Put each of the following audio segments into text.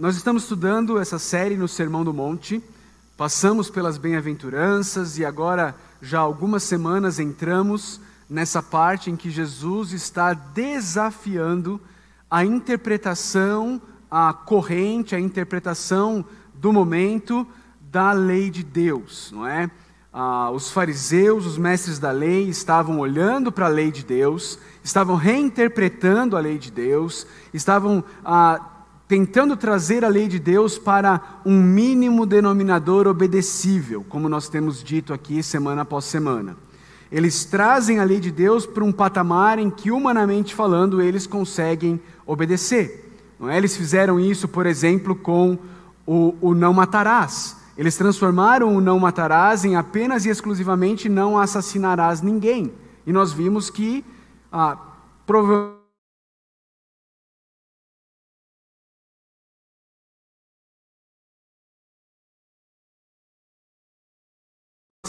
nós estamos estudando essa série no Sermão do Monte, passamos pelas bem-aventuranças e agora, já algumas semanas, entramos nessa parte em que Jesus está desafiando a interpretação, a corrente, a interpretação do momento da lei de Deus, não é? Ah, os fariseus, os mestres da lei, estavam olhando para a lei de Deus, estavam reinterpretando a lei de Deus, estavam ah, tentando trazer a lei de Deus para um mínimo denominador obedecível, como nós temos dito aqui semana após semana. Eles trazem a lei de Deus para um patamar em que, humanamente falando, eles conseguem obedecer. É? Eles fizeram isso, por exemplo, com o, o não matarás. Eles transformaram o não matarás em apenas e exclusivamente não assassinarás ninguém. E nós vimos que, ah, provavelmente,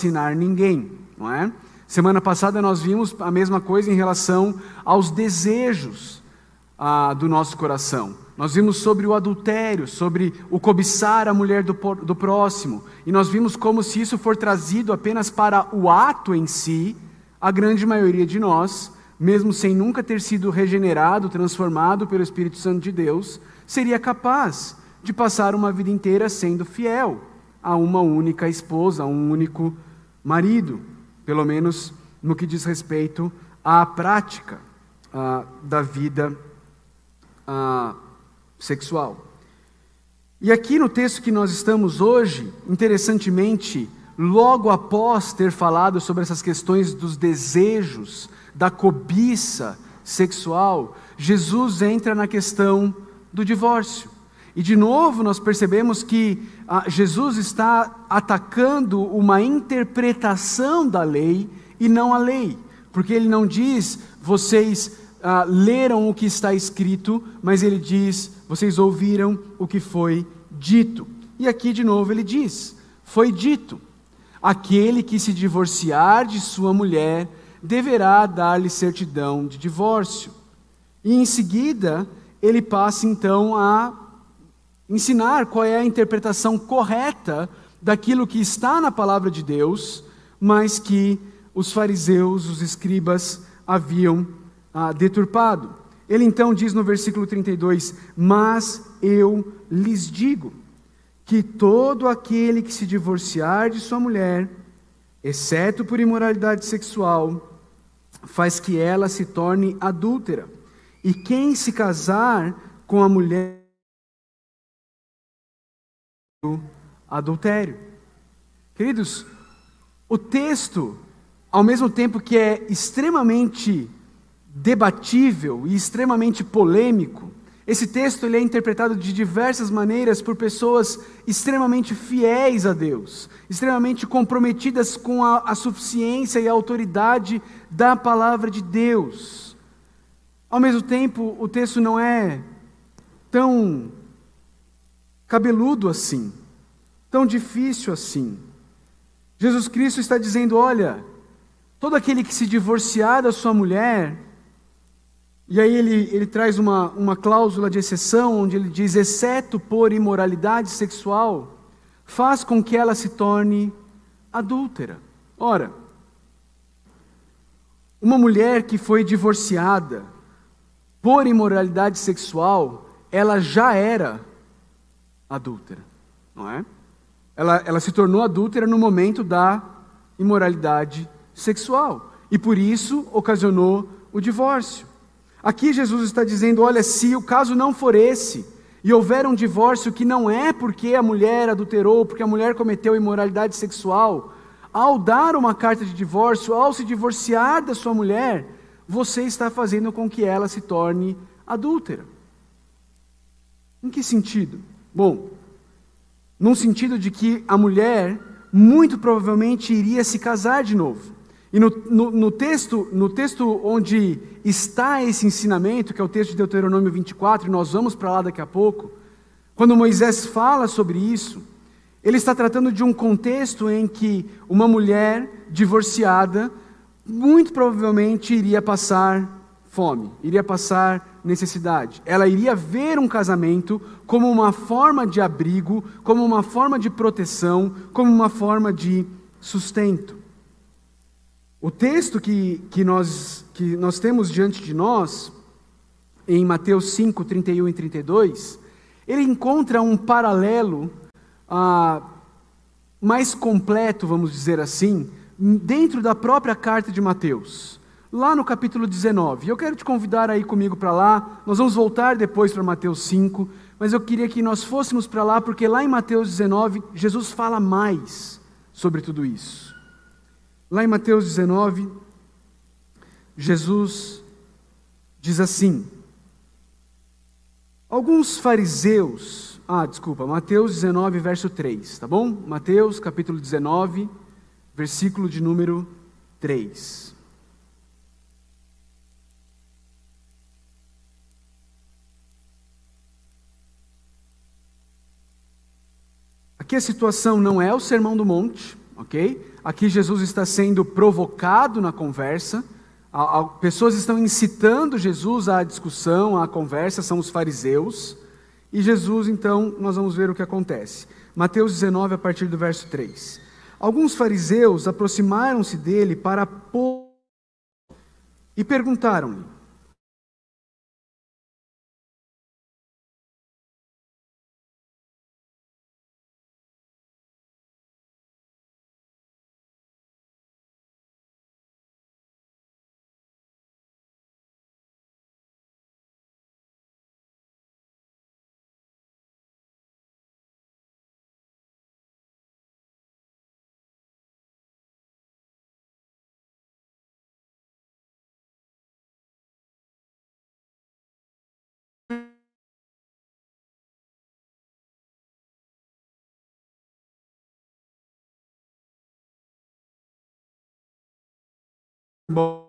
assassinar ninguém, não é? Semana passada nós vimos a mesma coisa em relação aos desejos ah, do nosso coração. Nós vimos sobre o adultério, sobre o cobiçar a mulher do, do próximo, e nós vimos como se isso for trazido apenas para o ato em si, a grande maioria de nós, mesmo sem nunca ter sido regenerado, transformado pelo Espírito Santo de Deus, seria capaz de passar uma vida inteira sendo fiel a uma única esposa, a um único marido, pelo menos no que diz respeito à prática ah, da vida ah, sexual. E aqui no texto que nós estamos hoje, interessantemente, logo após ter falado sobre essas questões dos desejos, da cobiça sexual, Jesus entra na questão do divórcio. E de novo nós percebemos que ah, Jesus está atacando uma interpretação da lei e não a lei, porque ele não diz vocês ah, leram o que está escrito, mas ele diz vocês ouviram o que foi dito. E aqui de novo ele diz: foi dito, aquele que se divorciar de sua mulher deverá dar-lhe certidão de divórcio. E em seguida ele passa então a ensinar qual é a interpretação correta daquilo que está na palavra de Deus, mas que os fariseus, os escribas, haviam ah, deturpado. Ele então diz no versículo 32: Mas eu lhes digo que todo aquele que se divorciar de sua mulher, exceto por imoralidade sexual, faz que ela se torne adúltera. E quem se casar com a mulher adultério. Queridos, o texto, ao mesmo tempo que é extremamente debatível e extremamente polêmico, esse texto ele é interpretado de diversas maneiras por pessoas extremamente fiéis a Deus, extremamente comprometidas com a, a suficiência e a autoridade da palavra de Deus. Ao mesmo tempo, o texto não é tão cabeludo assim, tão difícil assim. Jesus Cristo está dizendo: olha, todo aquele que se divorciar da sua mulher, e aí ele, ele traz uma, uma cláusula de exceção, onde ele diz: exceto por imoralidade sexual, faz com que ela se torne adúltera. Ora, uma mulher que foi divorciada por imoralidade sexual, ela já era adúltera, não é? Ela, ela se tornou adúltera no momento da imoralidade sexual e por isso ocasionou o divórcio. Aqui Jesus está dizendo: olha, se o caso não for esse, e houver um divórcio que não é porque a mulher adulterou, porque a mulher cometeu imoralidade sexual, ao dar uma carta de divórcio, ao se divorciar da sua mulher, você está fazendo com que ela se torne adúltera. Em que sentido? Bom, num sentido de que a mulher muito provavelmente iria se casar de novo. E no, no, no, texto, no texto onde está esse ensinamento, que é o texto de Deuteronômio 24, e nós vamos para lá daqui a pouco, quando Moisés fala sobre isso, ele está tratando de um contexto em que uma mulher divorciada muito provavelmente iria passar fome, iria passar necessidade. Ela iria ver um casamento como uma forma de abrigo, como uma forma de proteção, como uma forma de sustento. O texto que, que, nós, que nós temos diante de nós, em Mateus 5, 31 e 32, ele encontra um paralelo ah, mais completo, vamos dizer assim, dentro da própria carta de Mateus lá no capítulo 19. Eu quero te convidar aí comigo para lá. Nós vamos voltar depois para Mateus 5, mas eu queria que nós fôssemos para lá, porque lá em Mateus 19, Jesus fala mais sobre tudo isso. Lá em Mateus 19, Jesus diz assim: Alguns fariseus, ah, desculpa, Mateus 19, verso 3, tá bom? Mateus capítulo 19, versículo de número 3. Aqui a situação não é o sermão do monte, ok? Aqui Jesus está sendo provocado na conversa. Pessoas estão incitando Jesus à discussão, à conversa, são os fariseus. E Jesus, então, nós vamos ver o que acontece. Mateus 19, a partir do verso 3. Alguns fariseus aproximaram-se dele para pôr e perguntaram-lhe: Bom.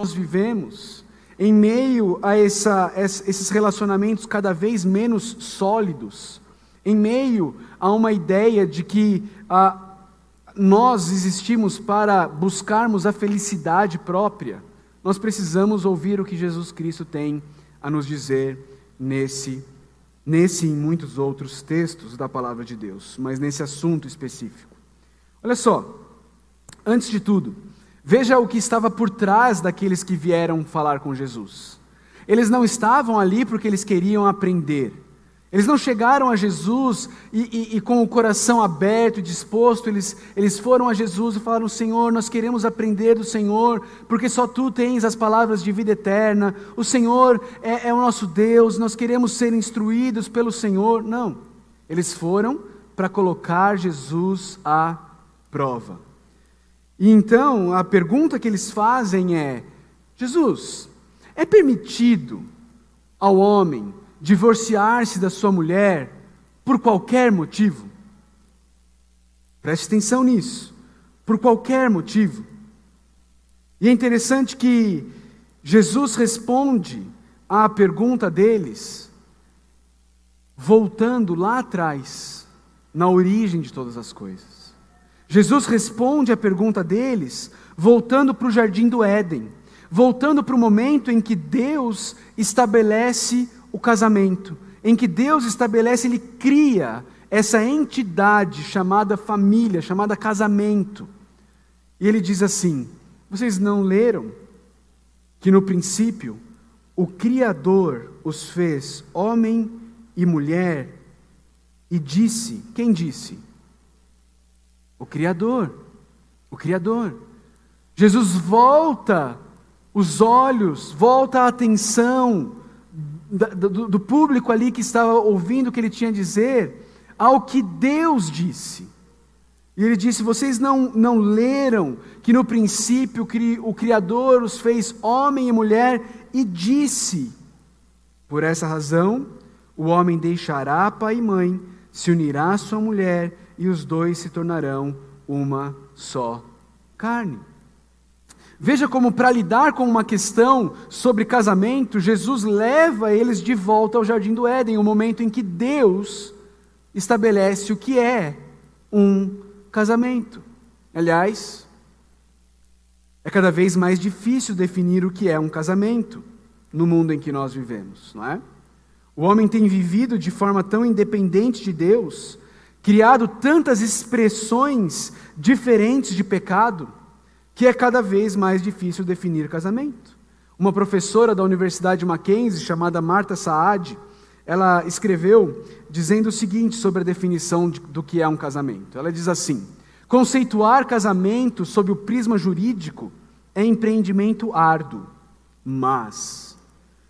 Nós vivemos, em meio a essa, esses relacionamentos cada vez menos sólidos, em meio a uma ideia de que ah, nós existimos para buscarmos a felicidade própria, nós precisamos ouvir o que Jesus Cristo tem a nos dizer nesse, nesse e em muitos outros textos da palavra de Deus, mas nesse assunto específico. Olha só, antes de tudo, Veja o que estava por trás daqueles que vieram falar com Jesus. Eles não estavam ali porque eles queriam aprender. Eles não chegaram a Jesus e, e, e, com o coração aberto e disposto, eles, eles foram a Jesus e falaram: Senhor, nós queremos aprender do Senhor, porque só tu tens as palavras de vida eterna, o Senhor é, é o nosso Deus, nós queremos ser instruídos pelo Senhor. Não, eles foram para colocar Jesus à prova. E então a pergunta que eles fazem é: Jesus, é permitido ao homem divorciar-se da sua mulher por qualquer motivo? Preste atenção nisso. Por qualquer motivo. E é interessante que Jesus responde à pergunta deles, voltando lá atrás, na origem de todas as coisas. Jesus responde à pergunta deles, voltando para o jardim do Éden, voltando para o momento em que Deus estabelece o casamento, em que Deus estabelece, Ele cria essa entidade chamada família, chamada casamento. E ele diz assim: Vocês não leram que no princípio o Criador os fez homem e mulher e disse: Quem disse? O Criador. O Criador. Jesus volta os olhos, volta a atenção do, do público ali que estava ouvindo o que ele tinha a dizer ao que Deus disse. E ele disse: Vocês não, não leram que no princípio o Criador os fez homem e mulher e disse: Por essa razão, o homem deixará pai e mãe, se unirá à sua mulher e os dois se tornarão uma só carne. Veja como, para lidar com uma questão sobre casamento, Jesus leva eles de volta ao jardim do Éden, o momento em que Deus estabelece o que é um casamento. Aliás, é cada vez mais difícil definir o que é um casamento no mundo em que nós vivemos, não é? O homem tem vivido de forma tão independente de Deus, criado tantas expressões diferentes de pecado, que é cada vez mais difícil definir casamento. Uma professora da Universidade Mackenzie, chamada Marta Saad, ela escreveu dizendo o seguinte sobre a definição de, do que é um casamento. Ela diz assim: conceituar casamento sob o prisma jurídico é empreendimento árduo, mas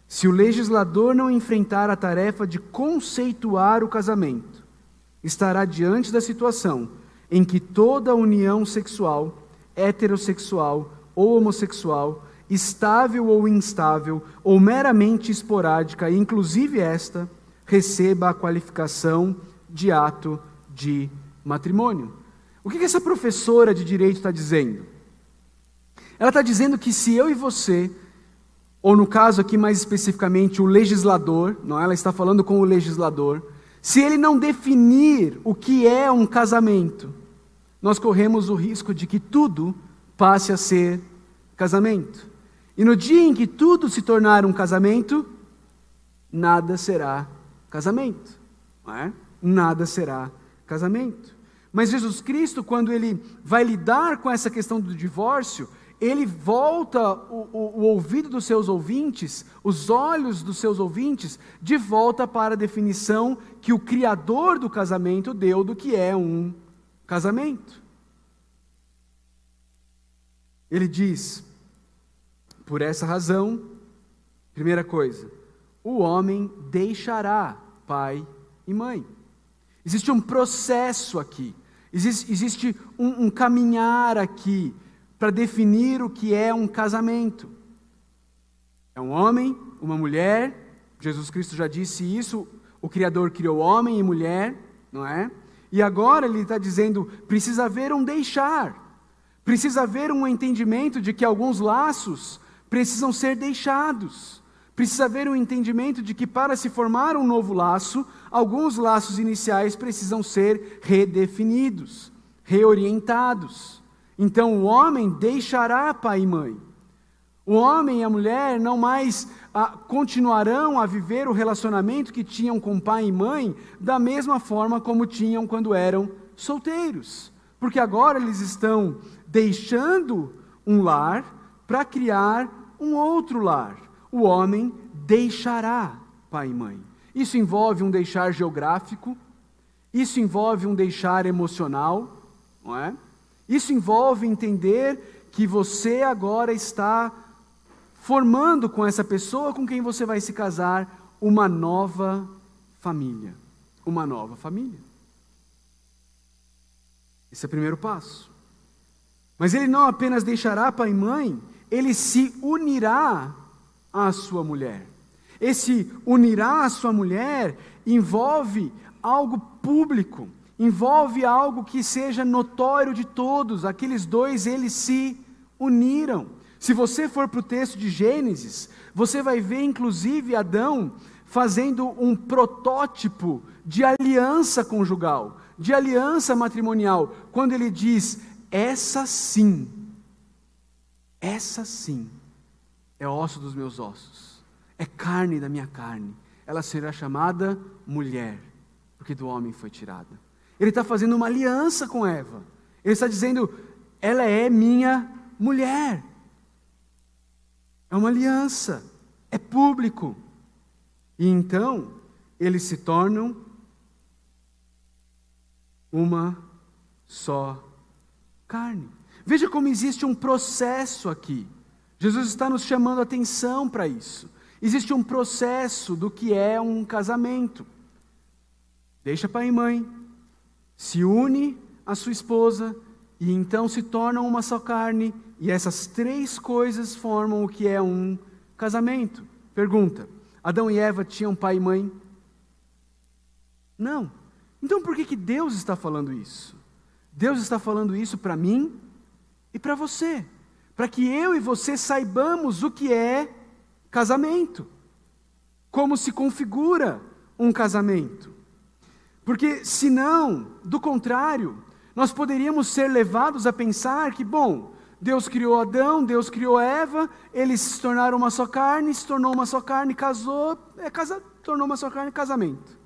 se o legislador não enfrentar a tarefa de conceituar o casamento, estará diante da situação em que toda união sexual, heterossexual ou homossexual, estável ou instável, ou meramente esporádica, inclusive esta, receba a qualificação de ato de matrimônio. O que essa professora de direito está dizendo? Ela está dizendo que se eu e você, ou no caso aqui mais especificamente o legislador, não ela está falando com o legislador, se ele não definir o que é um casamento, nós corremos o risco de que tudo passe a ser casamento. E no dia em que tudo se tornar um casamento, nada será casamento. É? Nada será casamento. Mas Jesus Cristo, quando ele vai lidar com essa questão do divórcio, ele volta o, o, o, ouvido dos seus ouvintes, os olhos dos seus ouvintes, de volta para a definição que o Criador do casamento deu do que é um casamento. Ele diz: por essa razão, primeira coisa, o homem deixará pai e mãe. Existe um processo aqui, existe, existe um, um caminhar aqui para definir o que é um casamento. É um homem, uma mulher, Jesus Cristo já disse isso, o Criador criou homem e mulher, não é? E agora ele está dizendo: precisa haver um deixar, precisa haver um entendimento de que alguns laços precisam ser deixados. Precisa haver um entendimento de que para se formar um novo laço, alguns laços iniciais precisam ser redefinidos, reorientados. Então o homem deixará pai e mãe. O homem e a mulher não mais ah, continuarão a viver o relacionamento que tinham com pai e mãe da mesma forma como tinham quando eram solteiros. Porque agora eles estão deixando um lar para criar um outro lar. O homem deixará pai e mãe. Isso envolve um deixar geográfico, isso envolve um deixar emocional, não é? Isso envolve entender que você agora está formando com essa pessoa com quem você vai se casar uma nova família. Uma nova família. Esse é o primeiro passo. Mas ele não apenas deixará pai e mãe, ele se unirá à sua mulher. Esse unirá à sua mulher envolve algo público envolve algo que seja notório de todos. Aqueles dois, eles se uniram. Se você for para o texto de Gênesis, você vai ver inclusive Adão fazendo um protótipo de aliança conjugal, de aliança matrimonial, quando ele diz: essa sim, essa sim é osso dos meus ossos, é carne da minha carne, ela será chamada mulher, porque do homem foi tirada. Ele está fazendo uma aliança com Eva. Ele está dizendo: ela é minha mulher. É uma aliança, é público. E então eles se tornam uma só carne. Veja como existe um processo aqui. Jesus está nos chamando a atenção para isso. Existe um processo do que é um casamento. Deixa pai e mãe, se une à sua esposa e então se tornam uma só carne, e essas três coisas formam o que é um casamento. Pergunta: Adão e Eva tinham pai e mãe? Não. Então por que, que Deus está falando isso? Deus está falando isso para mim e para você, para que eu e você saibamos o que é casamento, como se configura um casamento. Porque senão, do contrário, nós poderíamos ser levados a pensar que, bom, Deus criou Adão, Deus criou Eva, eles se tornaram uma só carne, se tornou uma só carne, casou, é casa, tornou uma só carne, casamento.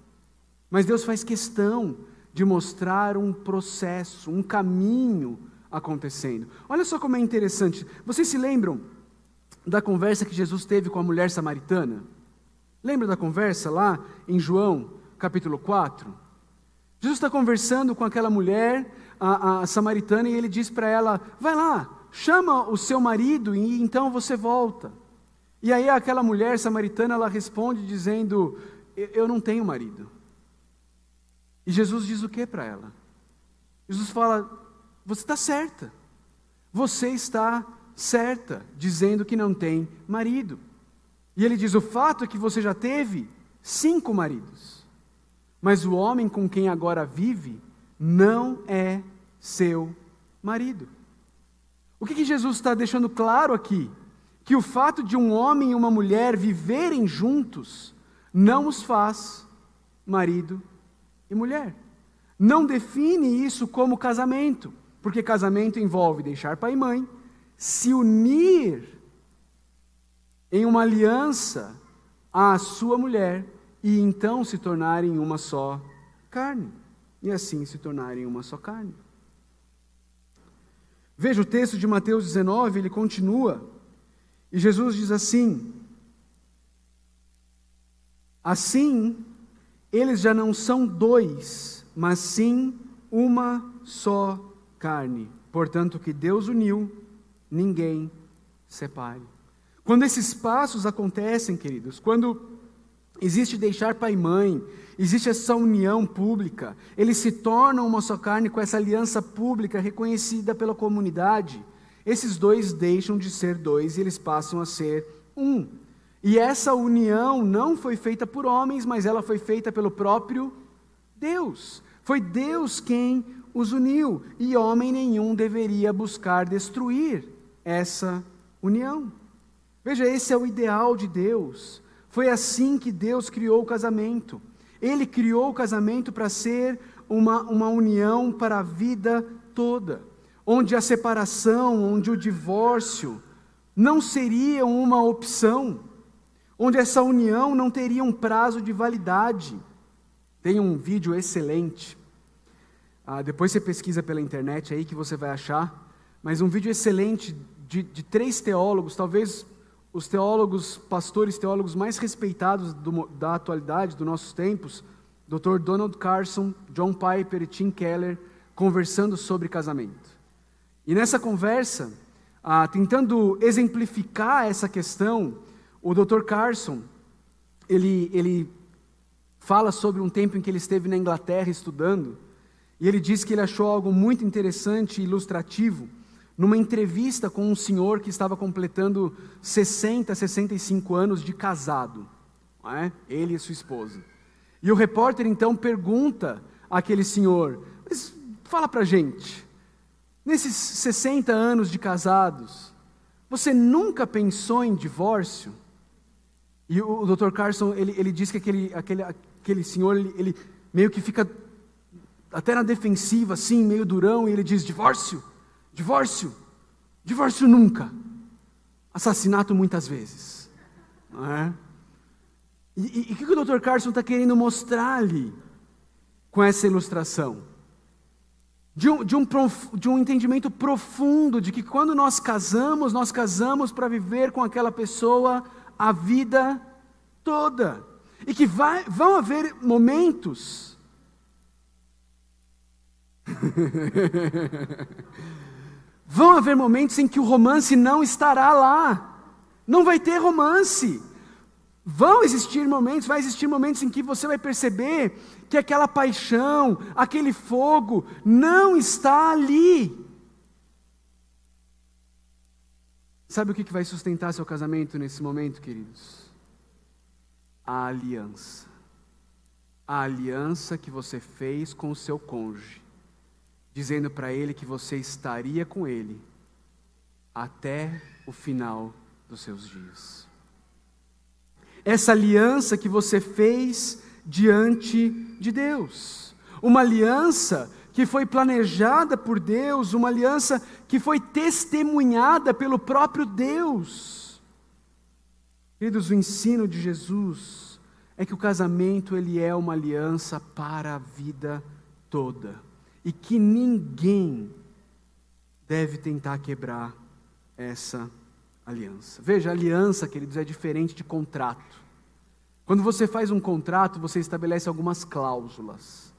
Mas Deus faz questão de mostrar um processo, um caminho acontecendo. Olha só como é interessante. Vocês se lembram da conversa que Jesus teve com a mulher samaritana? Lembra da conversa lá em João, capítulo 4? Jesus está conversando com aquela mulher, a, a samaritana, e ele diz para ela: Vai lá, chama o seu marido e então você volta. E aí aquela mulher samaritana, ela responde dizendo: Eu não tenho marido. E Jesus diz o que para ela? Jesus fala: Você está certa. Você está certa, dizendo que não tem marido. E ele diz: O fato é que você já teve cinco maridos, mas o homem com quem agora vive não é seu marido. O que, que Jesus está deixando claro aqui? Que o fato de um homem e uma mulher viverem juntos não os faz marido e mulher. Não define isso como casamento, porque casamento envolve deixar pai e mãe, se unir em uma aliança à sua mulher e então se tornarem uma só carne, e assim se tornarem uma só carne. Veja o texto de Mateus 19, ele continua, e Jesus diz assim: Assim eles já não são dois, mas sim uma só carne. Portanto, que Deus uniu, ninguém separe. Quando esses passos acontecem, queridos, quando existe deixar pai e mãe, existe essa união pública, eles se tornam uma só carne com essa aliança pública reconhecida pela comunidade, esses dois deixam de ser dois e eles passam a ser um. E essa união não foi feita por homens, mas ela foi feita pelo próprio Deus. Foi Deus quem os uniu, e homem nenhum deveria buscar destruir essa união. Veja, esse é o ideal de Deus. Foi assim que Deus criou o casamento. Ele criou o casamento para ser uma, uma união para a vida toda, onde a separação, onde o divórcio não seria uma opção onde essa união não teria um prazo de validade. Tem um vídeo excelente. Ah, depois você pesquisa pela internet aí que você vai achar. Mas um vídeo excelente de, de três teólogos, talvez os teólogos, pastores teólogos mais respeitados do, da atualidade, dos nossos tempos, Dr. Donald Carson, John Piper e Tim Keller, conversando sobre casamento. E nessa conversa, ah, tentando exemplificar essa questão, o Dr. Carson, ele, ele fala sobre um tempo em que ele esteve na Inglaterra estudando, e ele diz que ele achou algo muito interessante e ilustrativo numa entrevista com um senhor que estava completando 60, 65 anos de casado, é? ele e sua esposa. E o repórter então pergunta àquele senhor: Mas fala para gente, nesses 60 anos de casados, você nunca pensou em divórcio? E o Dr. Carson, ele, ele diz que aquele, aquele, aquele senhor, ele, ele meio que fica até na defensiva, assim, meio durão, e ele diz: divórcio, divórcio, divórcio nunca, assassinato muitas vezes. Não é? E o que, o Dr. Carson está querendo mostrar ali com essa ilustração? De um, de, um, de um entendimento profundo de que quando nós casamos, nós casamos para viver com aquela pessoa a vida toda. E que vai, vão haver momentos Vão haver momentos em que o romance não estará lá. Não vai ter romance. Vão existir momentos, vai existir momentos em que você vai perceber que aquela paixão, aquele fogo não está ali. Sabe o que vai sustentar seu casamento nesse momento, queridos? A aliança. A aliança que você fez com o seu cônjuge, dizendo para ele que você estaria com ele até o final dos seus dias. Essa aliança que você fez diante de Deus. Uma aliança que foi planejada por Deus, uma aliança que foi testemunhada pelo próprio Deus. Queridos, o ensino de Jesus é que o casamento ele é uma aliança para a vida toda e que ninguém deve tentar quebrar essa aliança. Veja, aliança, queridos, é diferente de contrato. Quando você faz um contrato, você estabelece algumas cláusulas.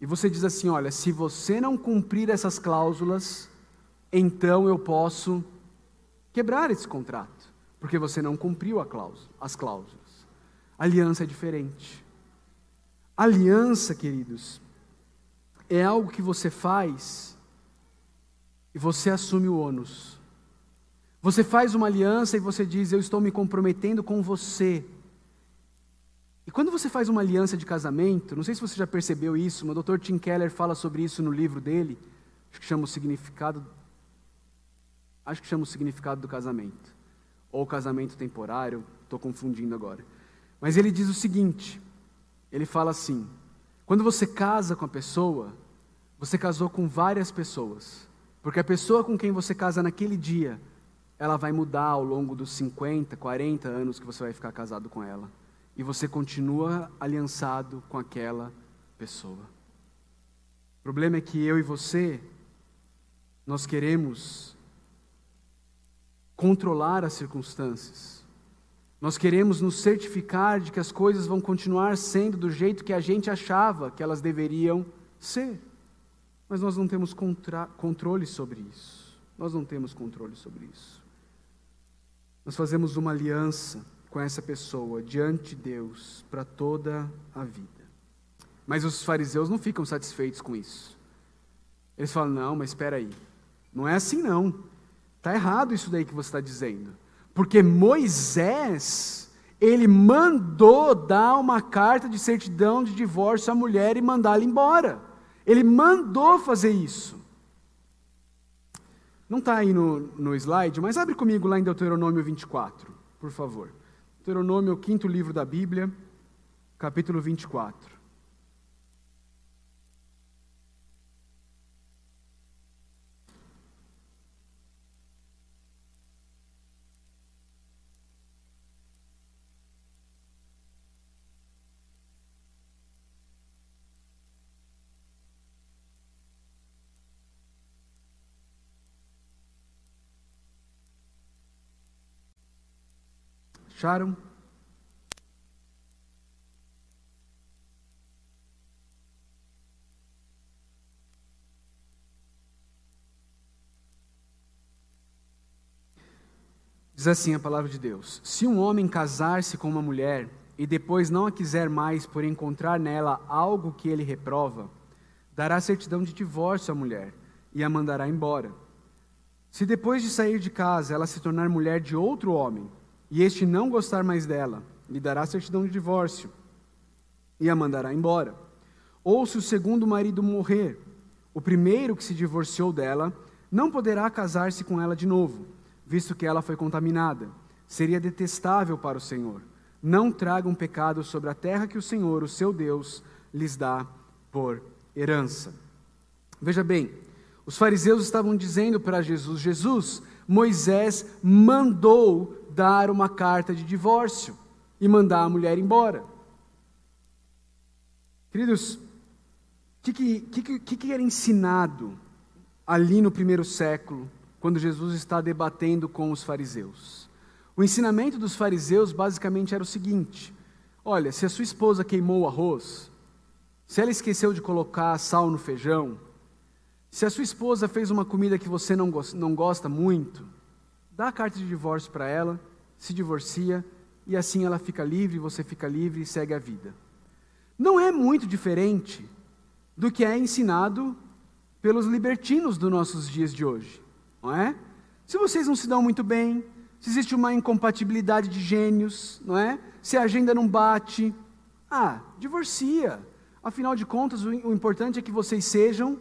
E você diz assim: olha, se você não cumprir essas cláusulas, então eu posso quebrar esse contrato, porque você não cumpriu cláusula, as cláusulas. Aliança é diferente. Aliança, queridos, é algo que você faz e você assume o ônus. Você faz uma aliança e você diz: Eu estou me comprometendo com você e quando você faz uma aliança de casamento, não sei se você já percebeu isso, mas o Dr. Tim Keller fala sobre isso no livro dele, acho que chama o significado, acho que chama o significado do casamento, ou casamento temporário, estou confundindo agora. Mas ele diz o seguinte, ele fala assim, quando você casa com a pessoa, você casou com várias pessoas, porque a pessoa com quem você casa naquele dia, ela vai mudar ao longo dos 50, 40 anos que você vai ficar casado com ela e você continua aliançado com aquela pessoa. O problema é que eu e você, nós queremos controlar as circunstâncias. Nós queremos nos certificar de que as coisas vão continuar sendo do jeito que a gente achava que elas deveriam ser. Mas nós não temos controle sobre isso. Nós não temos controle sobre isso. Nós fazemos uma aliança com essa pessoa diante de Deus para toda a vida. Mas os fariseus não ficam satisfeitos com isso. Eles falam: não, mas espera aí, não é assim não. Está errado isso daí que você está dizendo. Porque Moisés, ele mandou dar uma carta de certidão de divórcio à mulher e mandá-la embora. Ele mandou fazer isso. Não está aí no, no slide, mas abre comigo lá em Deuteronômio 24, por favor. Deuteronômio, o quinto livro da Bíblia, capítulo 24. Acharam? Diz assim a palavra de Deus: Se um homem casar-se com uma mulher e depois não a quiser mais por encontrar nela algo que ele reprova, dará certidão de divórcio à mulher e a mandará embora. Se depois de sair de casa ela se tornar mulher de outro homem, e este não gostar mais dela, lhe dará certidão de divórcio e a mandará embora. Ou se o segundo marido morrer, o primeiro que se divorciou dela não poderá casar-se com ela de novo, visto que ela foi contaminada. Seria detestável para o Senhor. Não tragam pecado sobre a terra que o Senhor, o seu Deus, lhes dá por herança. Veja bem, os fariseus estavam dizendo para Jesus: Jesus, Moisés mandou dar uma carta de divórcio e mandar a mulher embora. Queridos, o que, que, que, que era ensinado ali no primeiro século, quando Jesus está debatendo com os fariseus? O ensinamento dos fariseus basicamente era o seguinte: olha, se a sua esposa queimou o arroz, se ela esqueceu de colocar sal no feijão, Se a sua esposa fez uma comida que você não, não gosta muito, dá a carta de divórcio para ela, se divorcia e assim ela fica livre, você fica livre e segue a vida. Não é muito diferente do que é ensinado pelos libertinos dos nossos dias de hoje, não é? Se vocês não se dão muito bem, se existe uma incompatibilidade de gênios, não é? Se a agenda não bate, ah, divorcia. Afinal de contas, o, importante é que vocês sejam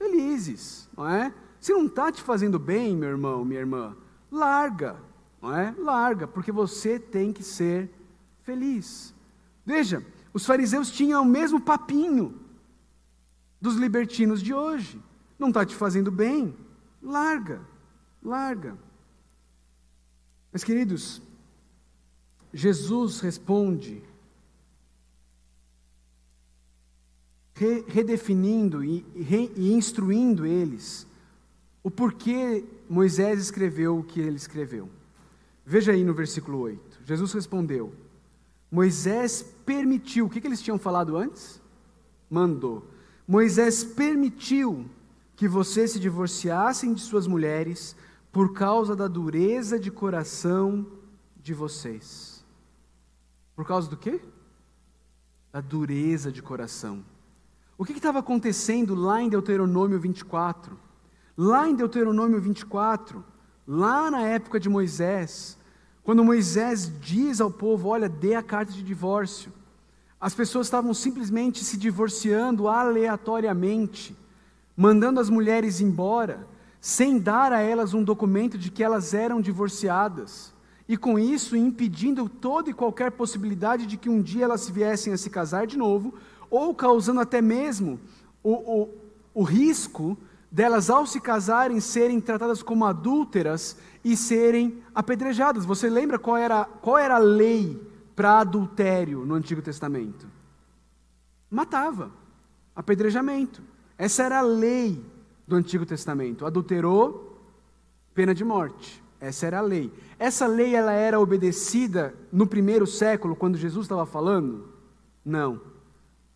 felizes, não é? Se não está te fazendo bem, meu irmão, minha irmã, larga, não é? Larga, porque você tem que ser feliz. Veja, os fariseus tinham o mesmo papinho dos libertinos de hoje. Não está te fazendo bem? Larga, larga. Mas, queridos, Jesus responde, redefinindo e, e instruindo eles o porquê Moisés escreveu o que ele escreveu. Veja aí no versículo 8. Jesus respondeu: Moisés permitiu, o que, que eles tinham falado antes? Mandou. Moisés permitiu que vocês se divorciassem de suas mulheres por causa da dureza de coração de vocês. Por causa do quê? Da dureza de coração. O que estava acontecendo lá em Deuteronômio 24? Lá em Deuteronômio 24, lá na época de Moisés, quando Moisés diz ao povo: Olha, dê a carta de divórcio, as pessoas estavam simplesmente se divorciando aleatoriamente, mandando as mulheres embora, sem dar a elas um documento de que elas eram divorciadas, e com isso impedindo toda e qualquer possibilidade de que um dia elas viessem a se casar de novo, ou causando até mesmo o, o, o risco delas, ao se casarem, serem tratadas como adúlteras e serem apedrejadas. Você lembra qual era, qual era a lei para adultério no Antigo Testamento? Matava, apedrejamento. Essa era a lei do Antigo Testamento. Adulterou, pena de morte. Essa era a lei. Essa lei ela era obedecida no primeiro século, quando Jesus estava falando? Não.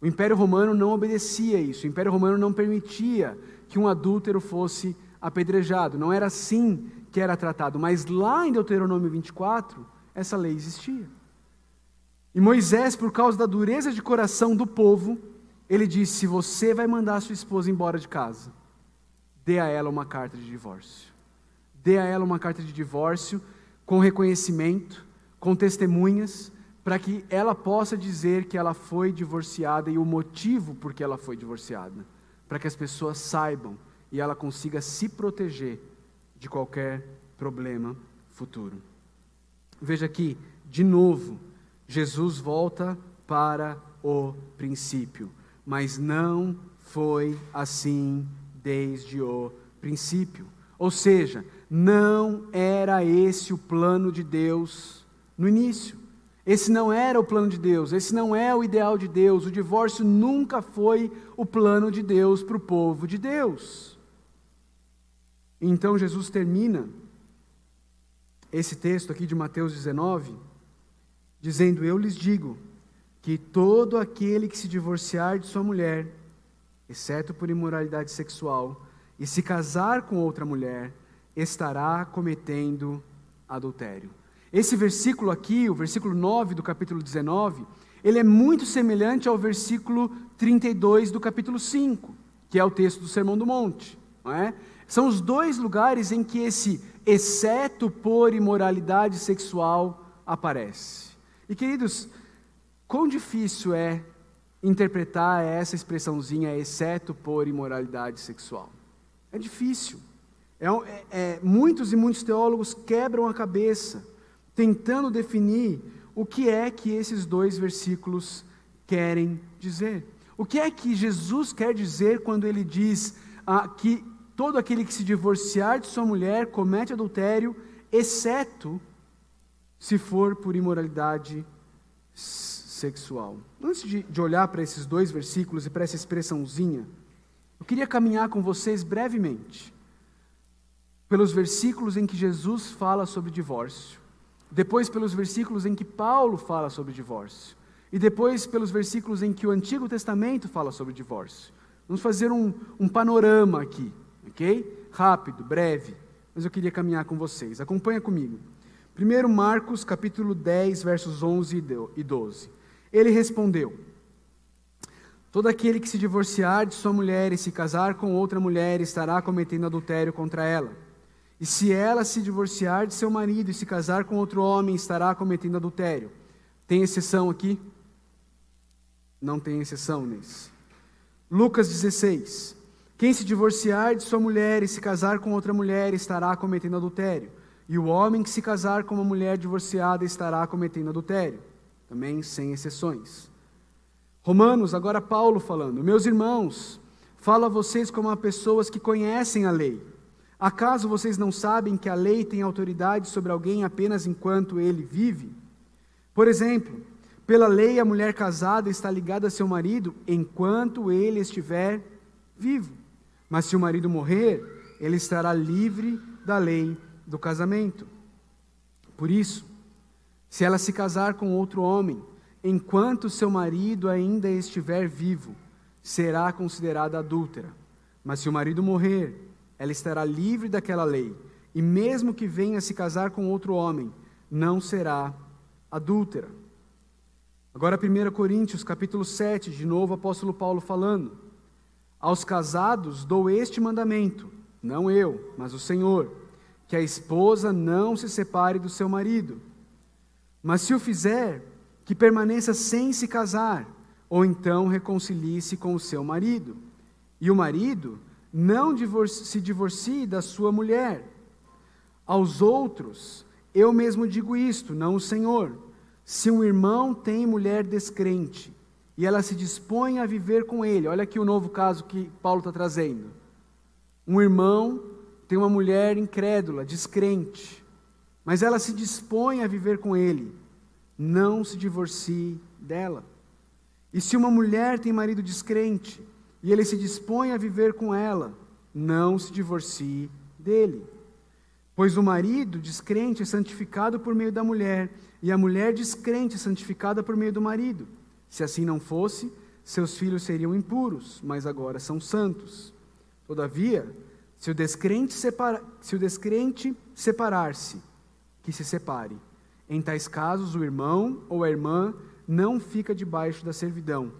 O Império Romano não obedecia isso. O Império Romano não permitia que um adúltero fosse apedrejado. Não era assim que era tratado. Mas lá em Deuteronômio 24, essa lei existia. E Moisés, por causa da dureza de coração do povo, ele disse: se você vai mandar sua esposa embora de casa, dê a ela uma carta de divórcio. Dê a ela uma carta de divórcio com reconhecimento, com testemunhas, para que ela possa dizer que ela foi divorciada e o motivo por que ela foi divorciada, para que as pessoas saibam e ela consiga se proteger de qualquer problema futuro. Veja aqui, de novo, Jesus volta para o princípio, mas não foi assim desde o princípio. Ou seja, não era esse o plano de Deus no início. Esse não era o plano de Deus, esse não é o ideal de Deus. O divórcio nunca foi o plano de Deus para o povo de Deus. Então Jesus termina esse texto aqui de Mateus 19, dizendo: Eu lhes digo que todo aquele que se divorciar de sua mulher, exceto por imoralidade sexual, e se casar com outra mulher, estará cometendo adultério. Esse versículo aqui, o versículo 9 do capítulo 19, ele é muito semelhante ao versículo 32 do capítulo 5, que é o texto do Sermão do Monte. É? São os dois lugares em que esse exceto por imoralidade sexual aparece. E queridos, quão difícil é interpretar essa expressãozinha exceto por imoralidade sexual? É difícil. É, é, é, muitos e muitos teólogos quebram a cabeça tentando definir o que é que esses dois versículos querem dizer. O que é que Jesus quer dizer quando ele diz ah, que todo aquele que se divorciar de sua mulher comete adultério, exceto se for por imoralidade sexual? Antes de, de olhar para esses dois versículos e para essa expressãozinha, eu queria caminhar com vocês brevemente pelos versículos em que Jesus fala sobre divórcio depois pelos versículos em que Paulo fala sobre divórcio, e depois pelos versículos em que o Antigo Testamento fala sobre divórcio, Vamos fazer um, um panorama aqui, ok? Rápido, breve, mas eu queria caminhar com vocês. Acompanha comigo. Primeiro Marcos, capítulo 10, versos 11 e 12. Ele respondeu: Todo aquele que se divorciar de sua mulher e se casar com outra mulher estará cometendo adultério contra ela. E se ela se divorciar de seu marido e se casar com outro homem, estará cometendo adultério. Tem exceção aqui? Não tem exceção nesse. Lucas 16. Quem se divorciar de sua mulher e se casar com outra mulher estará cometendo adultério. E o homem que se casar com uma mulher divorciada estará cometendo adultério. Também sem exceções. Romanos, agora Paulo falando: Meus irmãos, falo a vocês como a pessoas que conhecem a lei. Acaso vocês não sabem que a lei tem autoridade sobre alguém apenas enquanto ele vive? Por exemplo, pela lei, a mulher casada está ligada a seu marido enquanto ele estiver vivo. Mas se o marido morrer, ele estará livre da lei do casamento. Por isso, se ela se casar com outro homem, enquanto seu marido ainda estiver vivo, será considerada adúltera. Mas se o marido morrer, ela estará livre daquela lei, e mesmo que venha se casar com outro homem, não será adúltera. Agora 1 Coríntios, capítulo 7, de novo o apóstolo Paulo falando. Aos casados dou este mandamento, não eu, mas o Senhor, que a esposa não se separe do seu marido. Mas se o fizer, que permaneça sem se casar, ou então reconcilie-se com o seu marido. E o marido não se divorcie da sua mulher. Aos outros, eu mesmo digo isto, não o Senhor. Se um irmão tem mulher descrente e ela se dispõe a viver com ele, olha aqui o novo caso que Paulo está trazendo. Um irmão tem uma mulher incrédula, descrente, mas ela se dispõe a viver com ele não se divorcie dela. E se uma mulher tem marido descrente e ele se dispõe a viver com ela, não se divorcie dele. Pois o marido descrente é santificado por meio da mulher, e a mulher descrente é santificada por meio do marido. Se assim não fosse, seus filhos seriam impuros, mas agora são santos. Todavia, se o descrente, se separar-se, que se separe. Em tais casos, o irmão ou a irmã não fica debaixo da servidão.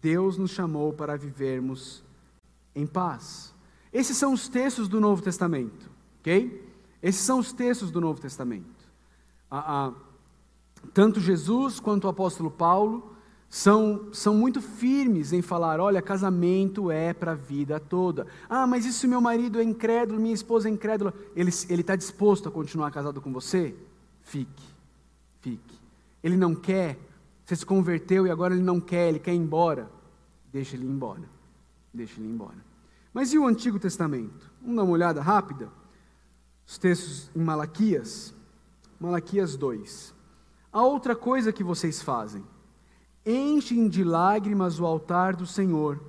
Deus nos chamou para vivermos em paz. Esses são os textos do Novo Testamento, ok? Esses são os textos do Novo Testamento. Ah, ah, tanto Jesus quanto o apóstolo Paulo são, são muito firmes em falar: olha, casamento é para a vida toda. Ah, mas e se meu marido é incrédulo, minha esposa é incrédula? Ele está disposto a continuar casado com você? Fique fique. Ele não quer, você se converteu e agora ele não quer, ele quer ir embora. Deixa ele ir embora. Deixa ele ir embora. Mas e o Antigo Testamento? Vamos dar uma olhada rápida? Os textos em Malaquias. Malaquias 2. A outra coisa que vocês fazem: enchem de lágrimas o altar do Senhor,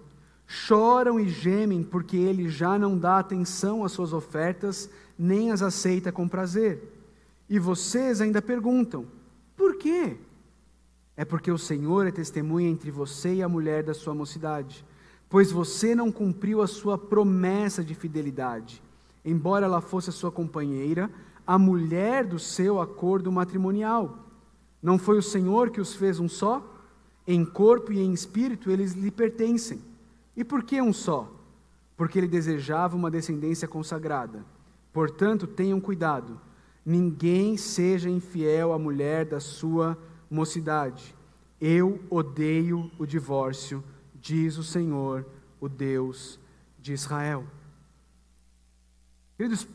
choram e gemem porque ele já não dá atenção às suas ofertas, nem as aceita com prazer. E vocês ainda perguntam: por quê? É porque o Senhor é testemunha entre você e a mulher da sua mocidade, pois você não cumpriu a sua promessa de fidelidade. Embora ela fosse a sua companheira, a mulher do seu acordo matrimonial. Não foi o Senhor que os fez um só? Em corpo e em espírito eles lhe pertencem. E por que um só? Porque ele desejava uma descendência consagrada. Portanto, tenham cuidado Ninguém seja infiel à mulher da sua mocidade. Eu odeio o divórcio, diz o Senhor, o Deus de Israel. Queridos,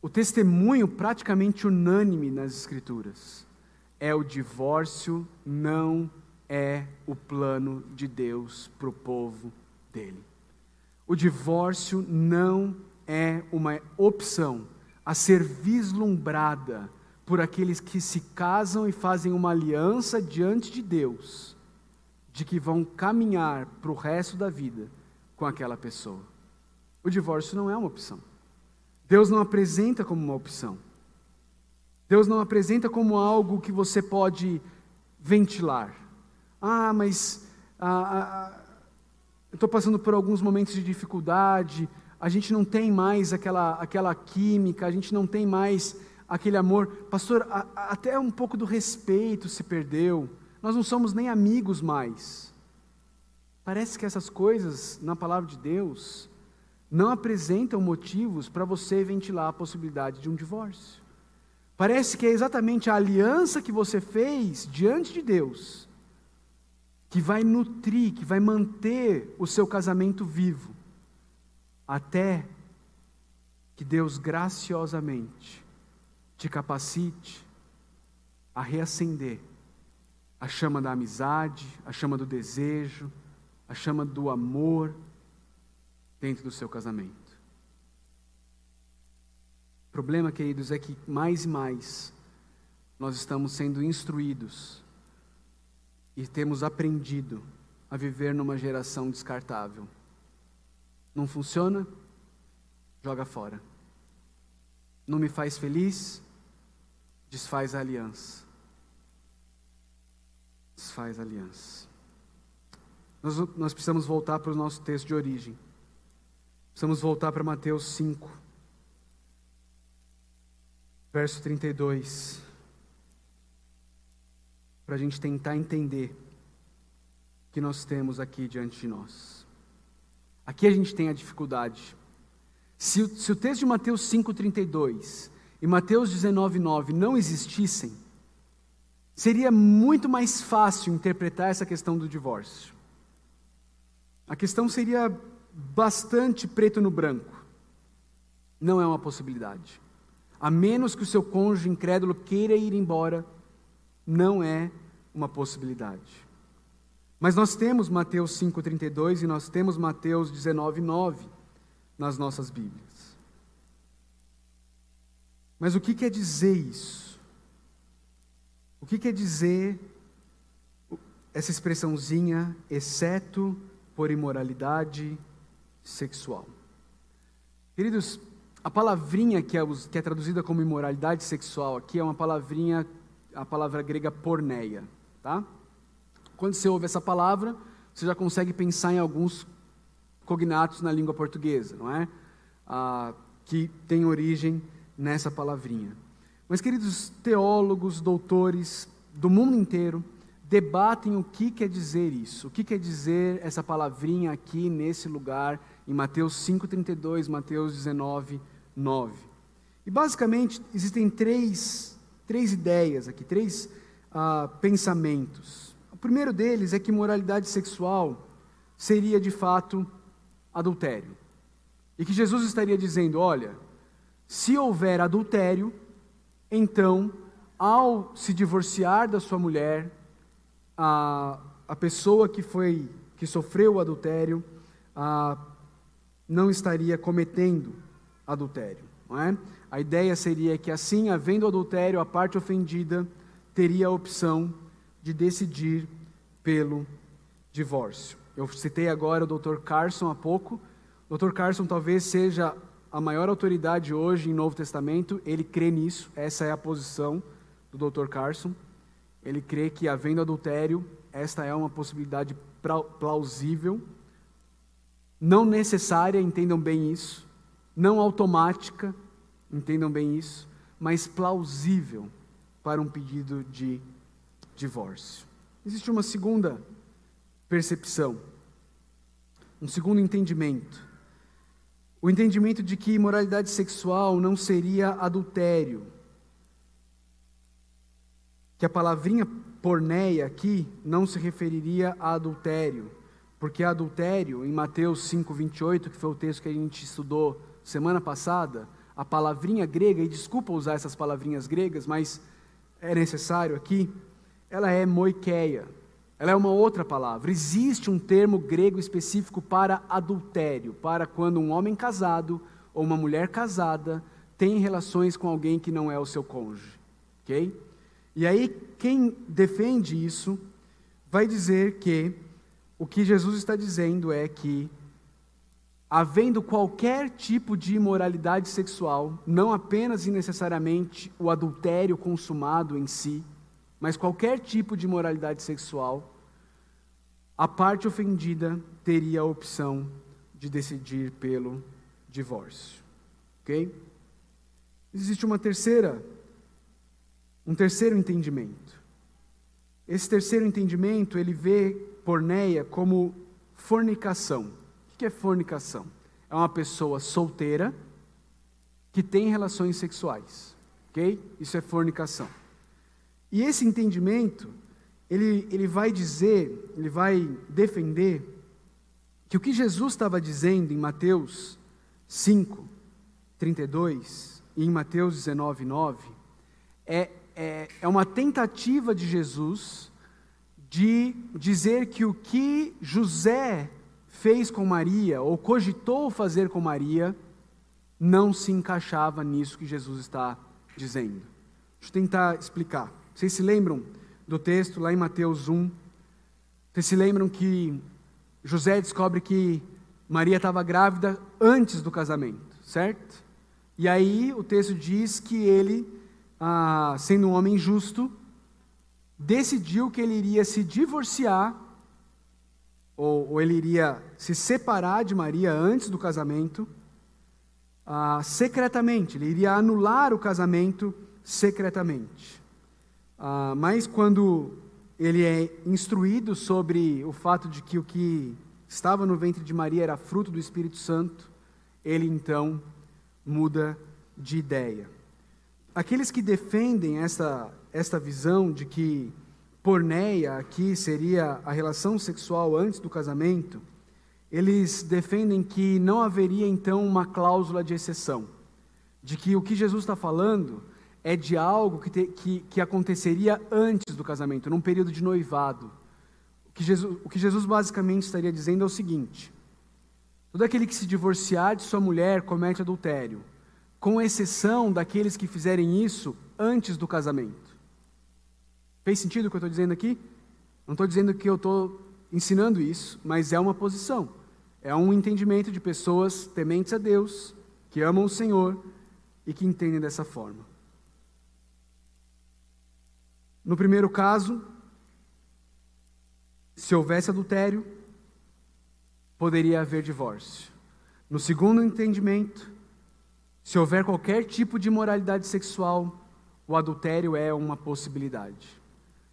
o testemunho praticamente unânime nas Escrituras é o divórcio não é o plano de Deus para o povo dele. O divórcio não é uma opção a ser vislumbrada por aqueles que se casam e fazem uma aliança diante de Deus, de que vão caminhar para o resto da vida com aquela pessoa. O divórcio não é uma opção. Deus não apresenta como uma opção. Deus não apresenta como algo que você pode ventilar. Ah, mas ah, ah, estou passando por alguns momentos de dificuldade, a gente não tem mais aquela, aquela química, a gente não tem mais aquele amor. Pastor, a, a, até um pouco do respeito se perdeu, nós não somos nem amigos mais. Parece que essas coisas, na palavra de Deus, não apresentam motivos para você ventilar a possibilidade de um divórcio. Parece que é exatamente a aliança que você fez diante de Deus que vai nutrir, que vai manter o seu casamento vivo, até que Deus graciosamente te capacite a reacender a chama da amizade, a chama do desejo, a chama do amor dentro do seu casamento. O problema, queridos, é que mais e mais nós estamos sendo instruídos e temos aprendido a viver numa geração descartável. Não funciona? Joga fora. Não me faz feliz? Desfaz a aliança. Desfaz a aliança. Nós, nós precisamos voltar para o nosso texto de origem. Precisamos voltar para Mateus 5, verso 32 para a gente tentar entender o que nós temos aqui diante de nós. Aqui a gente tem a dificuldade. Se se o texto de Mateus 5,32 e Mateus 19,9 não existissem, seria muito mais fácil interpretar essa questão do divórcio. A questão seria bastante preto no branco. Não é uma possibilidade. A menos que o seu cônjuge incrédulo queira ir embora não é uma possibilidade. Mas nós temos Mateus 5,32 e nós temos Mateus 19,9 nas nossas Bíblias. Mas o que quer dizer isso? O que quer dizer essa expressãozinha, exceto por imoralidade sexual? Queridos, a palavrinha que é, que é traduzida como imoralidade sexual aqui é uma palavrinha a palavra grega porneia, tá? Quando você ouve essa palavra, você já consegue pensar em alguns cognatos na língua portuguesa, não é? Ah, que tem origem nessa palavrinha. Mas, queridos teólogos, doutores do mundo inteiro, debatem o que quer dizer isso, o que quer dizer essa palavrinha aqui nesse lugar, em Mateus 5,32, Mateus 19, 9. E basicamente existem três três ideias aqui, três ah, pensamentos. O primeiro deles é que moralidade sexual seria de fato adultério. E que Jesus estaria dizendo: olha, se houver adultério, então, ao se divorciar da sua mulher, a, a pessoa que foi que sofreu o adultério a, não estaria cometendo adultério. Não é? A ideia seria que, assim, havendo adultério, a parte ofendida teria a opção de decidir pelo divórcio. Eu citei agora o Dr. Carson há pouco. O Dr. Carson talvez seja a maior autoridade hoje em Novo Testamento, ele crê nisso, essa é a posição do Dr. Carson. Ele crê que, havendo adultério, esta é uma possibilidade plausível, não necessária, entendam bem isso, não automática, entendam bem isso, mas plausível para um pedido de divórcio. Existe uma segunda percepção, um segundo entendimento. O entendimento de que imoralidade sexual não seria adultério. Que a palavrinha porneia aqui não se referiria a adultério, porque adultério, em Mateus 5:28, que foi o texto que a gente estudou semana passada, a palavrinha grega, e desculpa usar essas palavrinhas gregas, mas é necessário aqui, ela é moikeia. Ela é uma outra palavra. Existe um termo grego específico para adultério, para quando um homem casado ou uma mulher casada tem relações com alguém que não é o seu cônjuge. Ok? E aí, quem defende isso vai dizer que o que Jesus está dizendo é que havendo qualquer tipo de imoralidade sexual, não apenas e necessariamente o adultério consumado em si, mas qualquer tipo de imoralidade sexual, a parte ofendida teria a opção de decidir pelo divórcio. Ok? Existe uma terceira, um terceiro entendimento. Esse terceiro entendimento, ele vê porneia como fornicação. O que é fornicação? É uma pessoa solteira que tem relações sexuais. Ok? Isso é fornicação. E esse entendimento, ele, ele vai dizer, ele vai defender que o que Jesus estava dizendo em Mateus 5, 32 e em Mateus 19, 9, é, é, é uma tentativa de Jesus de dizer que o que José fez com Maria, ou cogitou fazer com Maria, não se encaixava nisso que Jesus está dizendo. Deixa eu tentar explicar. Vocês se lembram do texto lá em Mateus 1? Vocês se lembram que José descobre que Maria estava grávida antes do casamento, certo? E aí o texto diz que ele, ah, sendo um homem justo, decidiu que ele iria se divorciar, ou, ou ele iria se separar de Maria antes do casamento, ah, secretamente, ele iria anular o casamento secretamente. Ah, mas quando ele é instruído sobre o fato de que o que estava no ventre de Maria era fruto do Espírito Santo, ele então muda de ideia. Aqueles que defendem esta, esta visão de que porneia aqui seria a relação sexual antes do casamento, eles defendem que não haveria então uma cláusula de exceção, de que o que Jesus está falando é de algo que, te, que, que aconteceria antes do casamento, num período de noivado. O que, Jesus, o que Jesus basicamente estaria dizendo é o seguinte: todo aquele que se divorciar de sua mulher comete adultério com exceção daqueles que fizerem isso antes do casamento. Fez sentido o que eu estou dizendo aqui? Não estou dizendo que eu estou ensinando isso, mas é uma posição, é um entendimento de pessoas tementes a Deus, que amam o Senhor e que entendem dessa forma. No primeiro caso, se houvesse adultério, poderia haver divórcio. No segundo entendimento, se houver qualquer tipo de imoralidade sexual, o adultério é uma possibilidade.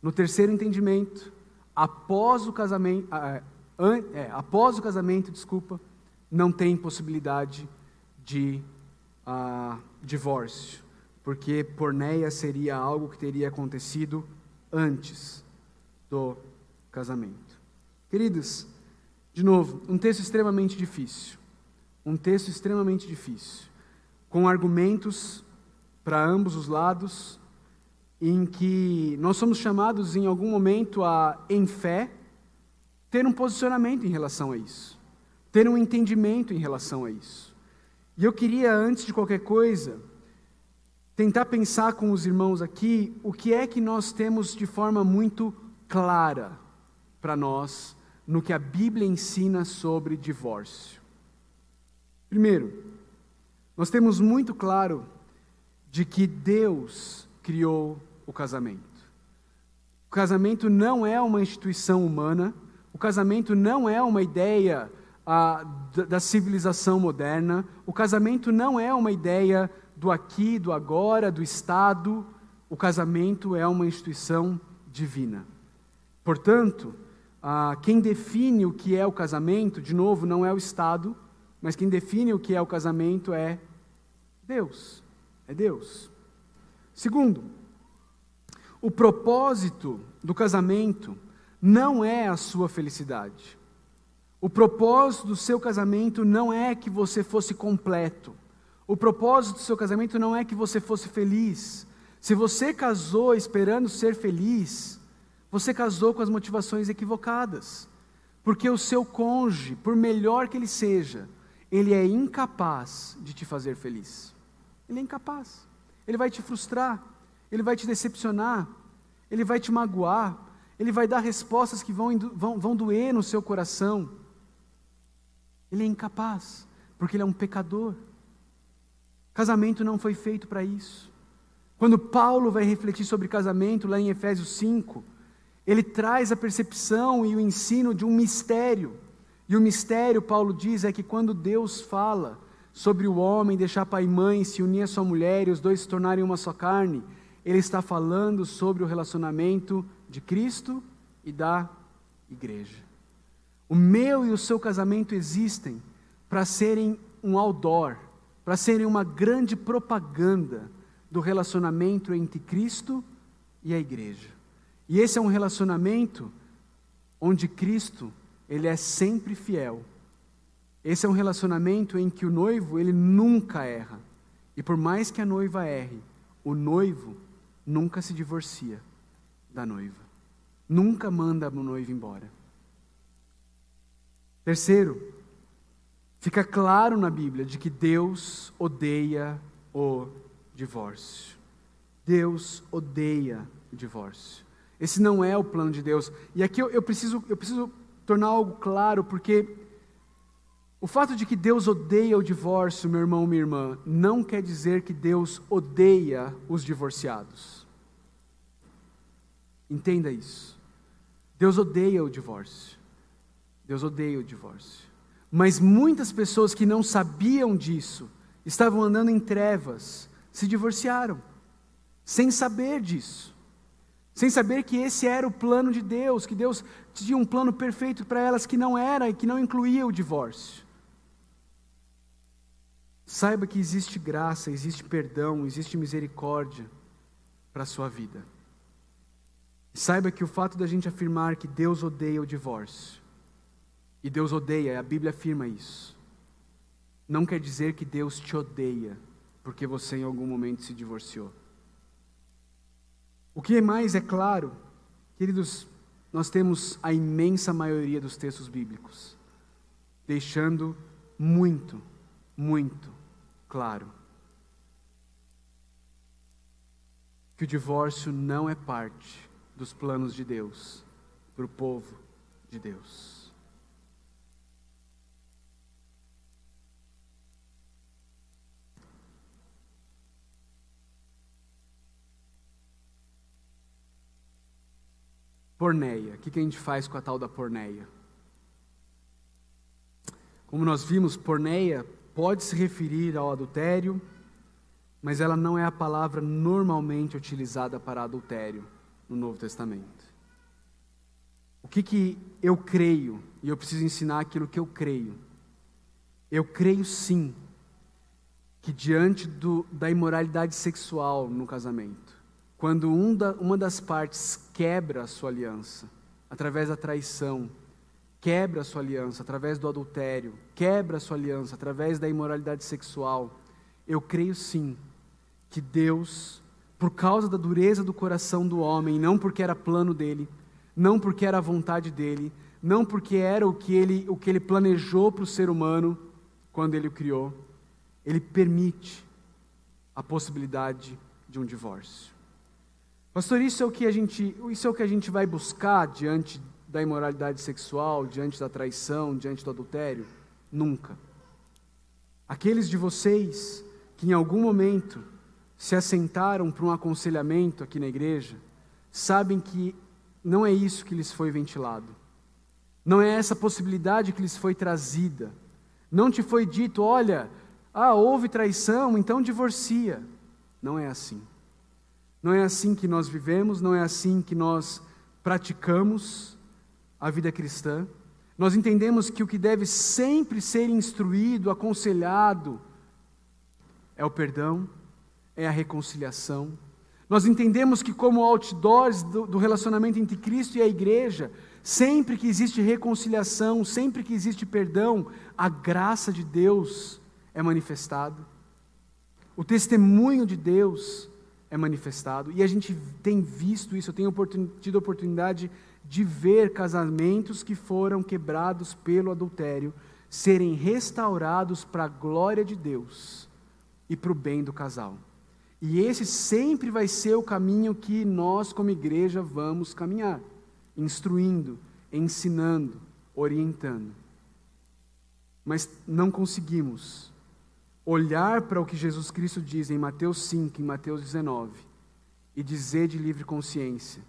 No terceiro entendimento, após o casamento, ah, é, após o casamento, desculpa, não tem possibilidade de uh, divórcio, porque porneia seria algo que teria acontecido antes do casamento. Queridos, de novo, um texto extremamente difícil. Um texto extremamente difícil com argumentos para ambos os lados, em que nós somos chamados em algum momento a, em fé, ter um posicionamento em relação a isso, ter um entendimento em relação a isso. E eu queria, antes de qualquer coisa, tentar pensar com os irmãos aqui o que é que nós temos de forma muito clara para nós no que a Bíblia ensina sobre divórcio. Primeiro, nós temos muito claro de que Deus criou o casamento. O casamento não é uma instituição humana, o casamento não é uma ideia ah, da, da civilização moderna, o casamento não é uma ideia do aqui, do agora, do Estado, o casamento é uma instituição divina. Portanto, ah, quem define o que é o casamento, de novo, não é o Estado, mas quem define o que é o casamento é Deus. É Deus. Segundo, o propósito do casamento não é a sua felicidade. O propósito do seu casamento não é que você fosse completo. O propósito do seu casamento não é que você fosse feliz. Se você casou esperando ser feliz, você casou com as motivações equivocadas. Porque o seu cônjuge, por melhor que ele seja, ele é incapaz de te fazer feliz. Ele é incapaz. Ele vai te frustrar, ele vai te decepcionar, ele vai te magoar, ele vai dar respostas que vão, vão, vão doer no seu coração. Ele é incapaz, porque ele é um pecador. Casamento não foi feito para isso. Quando Paulo vai refletir sobre casamento, lá em Efésios 5, Ele traz a percepção e o ensino de um mistério. E o mistério, Paulo diz, é que quando Deus fala sobre o homem deixar pai e mãe, se unir a sua mulher e os dois se tornarem uma só carne, ele está falando sobre o relacionamento de Cristo e da igreja. O meu e o seu casamento existem para serem um outdoor, para serem uma grande propaganda do relacionamento entre Cristo e a igreja. E esse é um relacionamento onde Cristo, ele é sempre fiel. Esse é um relacionamento em que o noivo, ele nunca erra. E por mais que a noiva erre, o noivo nunca se divorcia da noiva. Nunca manda o noivo embora. Terceiro, fica claro na Bíblia de que Deus odeia o divórcio. Deus odeia o divórcio. Esse não é o plano de Deus. E aqui eu, eu, preciso, eu preciso tornar algo claro, porque o fato de que Deus odeia o divórcio, meu irmão, minha irmã, não quer dizer que Deus odeia os divorciados. Entenda isso. Deus odeia o divórcio. Deus odeia o divórcio. Mas muitas pessoas que não sabiam disso, estavam andando em trevas, se divorciaram, sem saber disso. Sem saber que esse era o plano de Deus, que Deus tinha um plano perfeito para elas que não era e que não incluía o divórcio. Saiba que existe graça, existe perdão, existe misericórdia para a sua vida. Saiba que o fato da gente afirmar que Deus odeia o divórcio, e Deus odeia, a Bíblia afirma isso, não quer dizer que Deus te odeia porque você em algum momento se divorciou. O que mais é claro, queridos, nós temos a imensa maioria dos textos bíblicos, deixando muito, muito claro que o divórcio não é parte dos planos de Deus para o povo de Deus. Porneia. O que a gente faz com a tal da porneia? Como nós vimos, porneia pode se referir ao adultério, mas ela não é a palavra normalmente utilizada para adultério no Novo Testamento. O que, que eu creio, e eu preciso ensinar aquilo que eu creio. Eu creio sim que diante do, da imoralidade sexual no casamento, quando um da, uma das partes quebra a sua aliança, através da traição, quebra a sua aliança através do adultério, quebra a sua aliança através da imoralidade sexual, eu creio sim que Deus por causa da dureza do coração do homem, não porque era plano dele, não porque era a vontade dele, não porque era o que ele, o que ele planejou para o ser humano quando ele o criou, ele permite a possibilidade de um divórcio. Pastor, isso é o que a gente, isso é o que a gente vai buscar diante da imoralidade sexual, diante da traição, diante do adultério? Nunca. Aqueles de vocês que em algum momento se assentaram para um aconselhamento aqui na igreja, sabem que não é isso que lhes foi ventilado. Não é essa possibilidade que lhes foi trazida. Não te foi dito, olha, ah, houve traição, então divorcia. Não é assim. Não é assim que nós vivemos, não é assim que nós praticamos a vida cristã. Nós entendemos que o que deve sempre ser instruído, aconselhado, é o perdão, é a reconciliação. Nós entendemos que, como outdoors do, do relacionamento entre Cristo e a igreja, sempre que existe reconciliação, sempre que existe perdão, a graça de Deus é manifestado, o testemunho de Deus é manifestado, e a gente tem visto isso, eu tenho tido a oportunidade de ver casamentos que foram quebrados pelo adultério serem restaurados para a glória de Deus e para o bem do casal. E esse sempre vai ser o caminho que nós, como igreja, vamos caminhar instruindo, ensinando, orientando. Mas não conseguimos olhar para o que Jesus Cristo diz em Mateus 5, em Mateus 19, e dizer de livre consciência: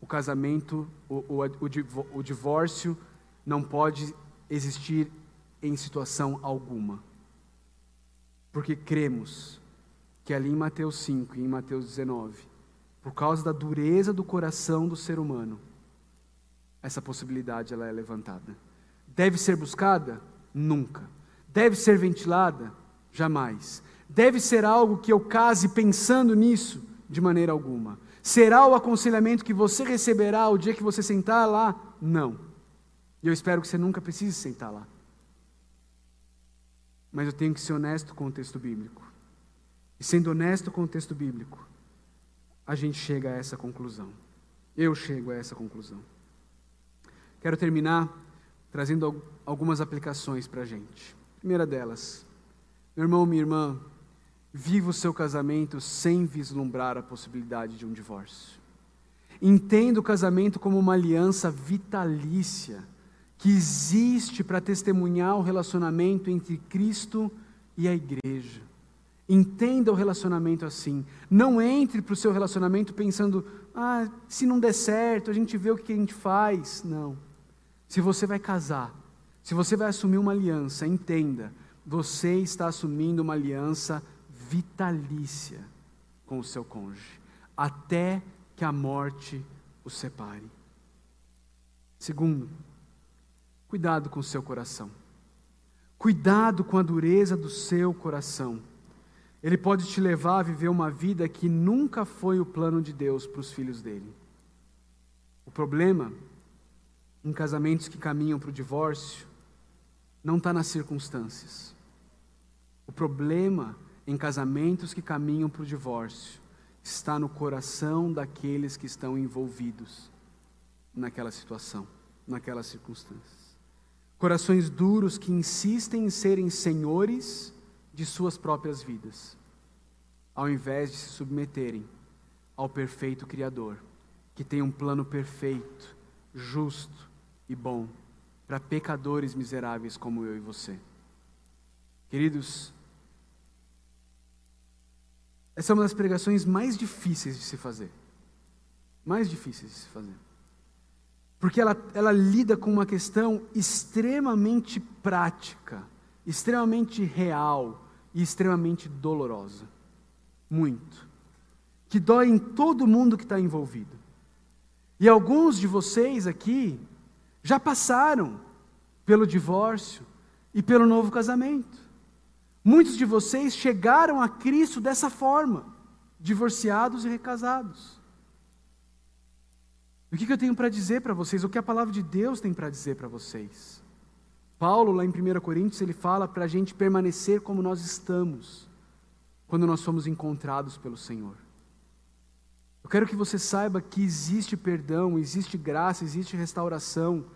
o casamento, o, o, o, divórcio não pode existir em situação alguma. Porque cremos que ali em Mateus 5 e em Mateus 19, por causa da dureza do coração do ser humano, essa possibilidade ela é levantada. Deve ser buscada? Nunca. Deve ser ventilada? Jamais. Deve ser algo que eu case pensando nisso? De maneira alguma. Será o aconselhamento que você receberá o dia que você sentar lá? Não. E eu espero que você nunca precise sentar lá. Mas eu tenho que ser honesto com o texto bíblico. E sendo honesto com o texto bíblico, a gente chega a essa conclusão. Eu chego a essa conclusão. Quero terminar trazendo algumas aplicações para a gente. Primeira delas, meu irmão, minha irmã, viva o seu casamento sem vislumbrar a possibilidade de um divórcio. Entenda o casamento como uma aliança vitalícia que existe para testemunhar o relacionamento entre Cristo e a igreja. Entenda o relacionamento assim. Não entre para o seu relacionamento pensando, ah, se não der certo, a gente vê o que a gente faz. Não. Se você vai casar, se você vai assumir uma aliança, entenda, você está assumindo uma aliança vitalícia com o seu cônjuge, até que a morte o separe. Segundo, cuidado com o seu coração. Cuidado com a dureza do seu coração. Ele pode te levar a viver uma vida que nunca foi o plano de Deus para os filhos dele. O problema em casamentos que caminham para o divórcio não está nas circunstâncias. O problema em casamentos que caminham para o divórcio está no coração daqueles que estão envolvidos naquela situação, naquelas circunstâncias. Corações duros que insistem em serem senhores de suas próprias vidas, ao invés de se submeterem ao perfeito Criador, que tem um plano perfeito, justo e bom para pecadores miseráveis como eu e você. Queridos, essa é uma das pregações mais difíceis de se fazer. Mais difíceis de se fazer. Porque ela, ela lida com uma questão extremamente prática, extremamente real, e extremamente dolorosa. Muito. Que dói em todo mundo que está envolvido. E alguns de vocês aqui já passaram pelo divórcio e pelo novo casamento. Muitos de vocês chegaram a Cristo dessa forma, divorciados e recasados. O que eu tenho para dizer para vocês? O que a palavra de Deus tem para dizer para vocês? Paulo, lá em 1 Coríntios, ele fala para a gente permanecer como nós estamos, quando nós somos encontrados pelo Senhor. Eu quero que você saiba que existe perdão, existe graça, existe restauração,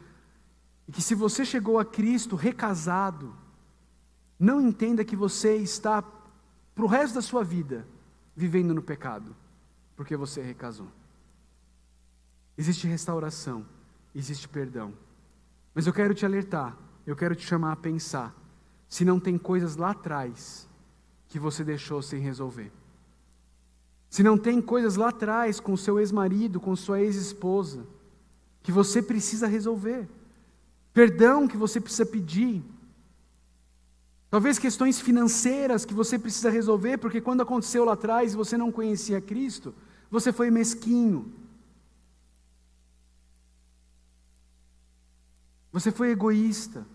e que se você chegou a Cristo recasado, não entenda que você está, para o resto da sua vida, vivendo no pecado, porque você recasou. Existe restauração, existe perdão. Mas eu quero te alertar eu quero te chamar a pensar se não tem coisas lá atrás que você deixou sem resolver. Se não tem coisas lá atrás com seu ex-marido, com sua ex-esposa, que você precisa resolver. Perdão que você precisa pedir. Talvez questões financeiras que você precisa resolver, porque quando aconteceu lá atrás e você não conhecia Cristo, você foi mesquinho. Você foi egoísta.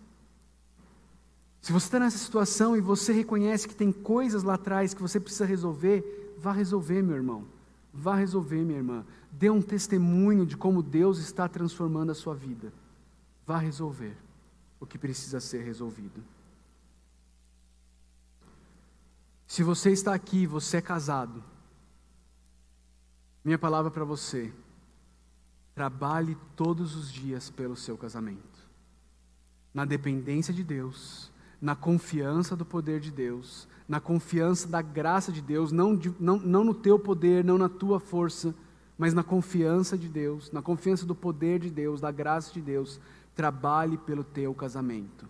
Se você está nessa situação e você reconhece que tem coisas lá atrás que você precisa resolver, vá resolver, meu irmão. Vá resolver, minha irmã. Dê um testemunho de como Deus está transformando a sua vida. Vá resolver o que precisa ser resolvido. Se você está aqui, você é casado. Minha palavra para você: trabalhe todos os dias pelo seu casamento, na dependência de Deus na confiança do poder de Deus, na confiança da graça de Deus, não, não, não no teu poder, não na tua força, mas na confiança de Deus, na confiança do poder de Deus, da graça de Deus, trabalhe pelo teu casamento.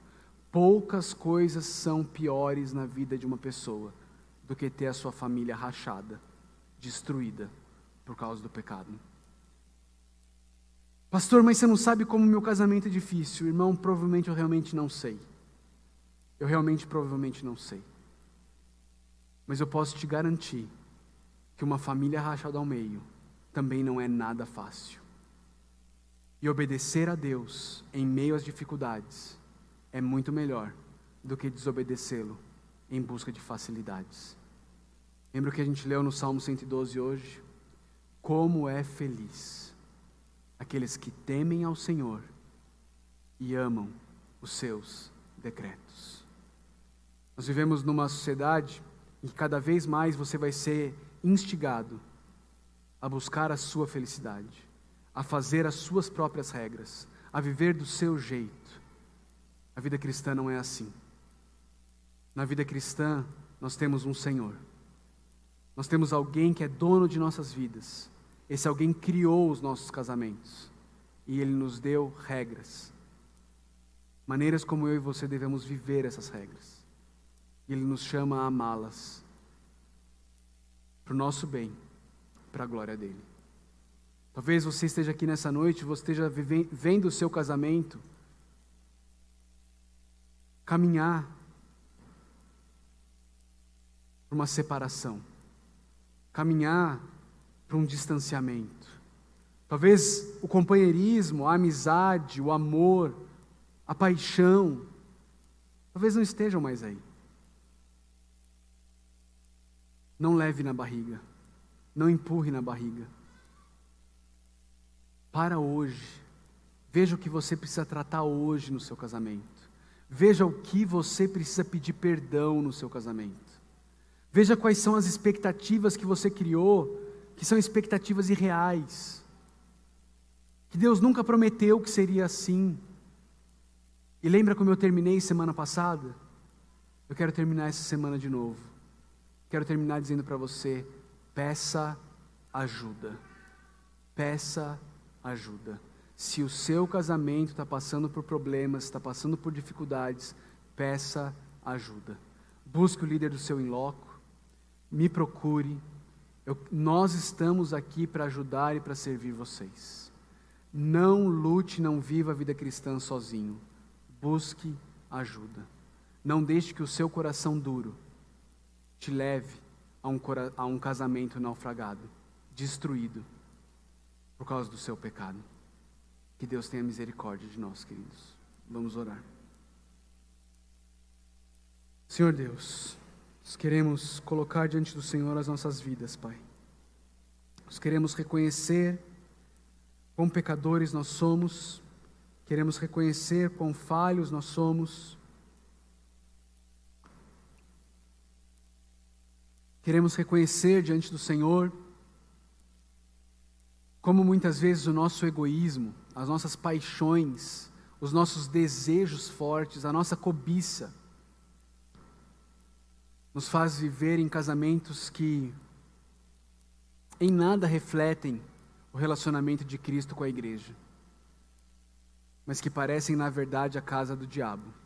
Poucas coisas são piores na vida de uma pessoa do que ter a sua família rachada, destruída por causa do pecado. Pastor, mas você não sabe como meu casamento é difícil. Irmão, provavelmente eu realmente não sei. Eu realmente provavelmente não sei. Mas eu posso te garantir que uma família rachada ao meio também não é nada fácil. E obedecer a Deus em meio às dificuldades é muito melhor do que desobedecê-lo em busca de facilidades. Lembra o que a gente leu no Salmo 112 hoje? Como é feliz aqueles que temem ao Senhor e amam os seus decretos. Nós vivemos numa sociedade em que cada vez mais você vai ser instigado a buscar a sua felicidade, a fazer as suas próprias regras, a viver do seu jeito. A vida cristã não é assim. Na vida cristã, nós temos um Senhor. Nós temos alguém que é dono de nossas vidas. Esse alguém criou os nossos casamentos. E ele nos deu regras. Maneiras como eu e você devemos viver essas regras. E ele nos chama a amá-las. Para o nosso bem, para a glória dele. Talvez você esteja aqui nessa noite, você esteja vendo o seu casamento caminhar para uma separação, caminhar para um distanciamento. Talvez o companheirismo, a amizade, o amor, a paixão, talvez não estejam mais aí. Não leve na barriga, não empurre na barriga. Para hoje, veja o que você precisa tratar hoje no seu casamento. Veja o que você precisa pedir perdão no seu casamento. Veja quais são as expectativas que você criou, que são expectativas irreais. Que Deus nunca prometeu que seria assim. E lembra como eu terminei semana passada? Eu quero terminar essa semana de novo. Quero terminar dizendo para você: peça ajuda. Peça ajuda. Se o seu casamento está passando por problemas, está passando por dificuldades, peça ajuda. Busque o líder do seu inloco me procure. Eu, nós estamos aqui para ajudar e para servir vocês. Não lute, não viva a vida cristã sozinho. Busque ajuda. Não deixe que o seu coração duro te leve a um, a um casamento naufragado, destruído, por causa do seu pecado. Que Deus tenha misericórdia de nós, queridos. Vamos orar. Senhor Deus, nós queremos colocar diante do Senhor as nossas vidas, Pai. Nós queremos reconhecer quão pecadores nós somos, queremos reconhecer quão falhos nós somos. Queremos reconhecer diante do Senhor como muitas vezes o nosso egoísmo, as nossas paixões, os nossos desejos fortes, a nossa cobiça, nos faz viver em casamentos que em nada refletem o relacionamento de Cristo com a igreja, mas que parecem, na verdade, a casa do diabo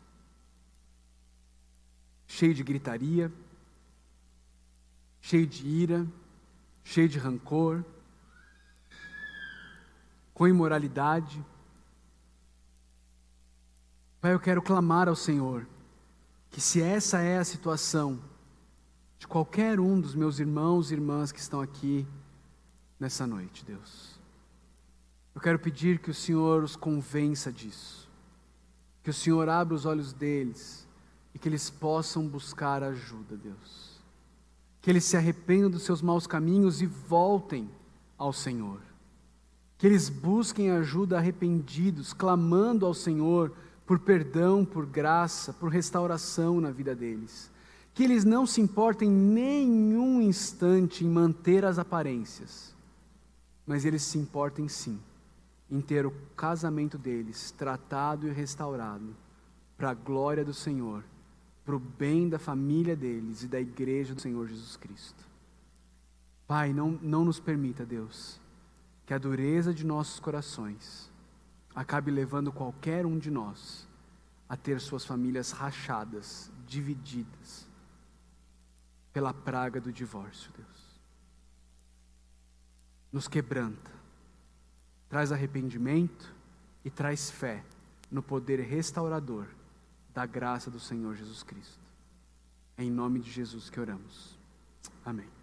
cheio de gritaria, cheio de ira, cheio de rancor, com imoralidade. Pai, eu quero clamar ao Senhor que, se essa é a situação, de qualquer um dos meus irmãos e irmãs que estão aqui nessa noite, Deus. Eu quero pedir que o Senhor os convença disso, que o Senhor abra os olhos deles e que eles possam buscar ajuda, Deus. Que eles se arrependam dos seus maus caminhos e voltem ao Senhor. Que eles busquem ajuda arrependidos, clamando ao Senhor por perdão, por graça, por restauração na vida deles que eles não se importem nenhum instante em manter as aparências, mas eles se importem sim em ter o casamento deles tratado e restaurado para a glória do Senhor, para o bem da família deles e da igreja do Senhor Jesus Cristo. Pai, não, não nos permita, Deus, que a dureza de nossos corações acabe levando qualquer um de nós a ter suas famílias rachadas, divididas, pela praga do divórcio, Deus. Nos quebranta, traz arrependimento e traz fé no poder restaurador da graça do Senhor Jesus Cristo. É em nome de Jesus que oramos. Amém.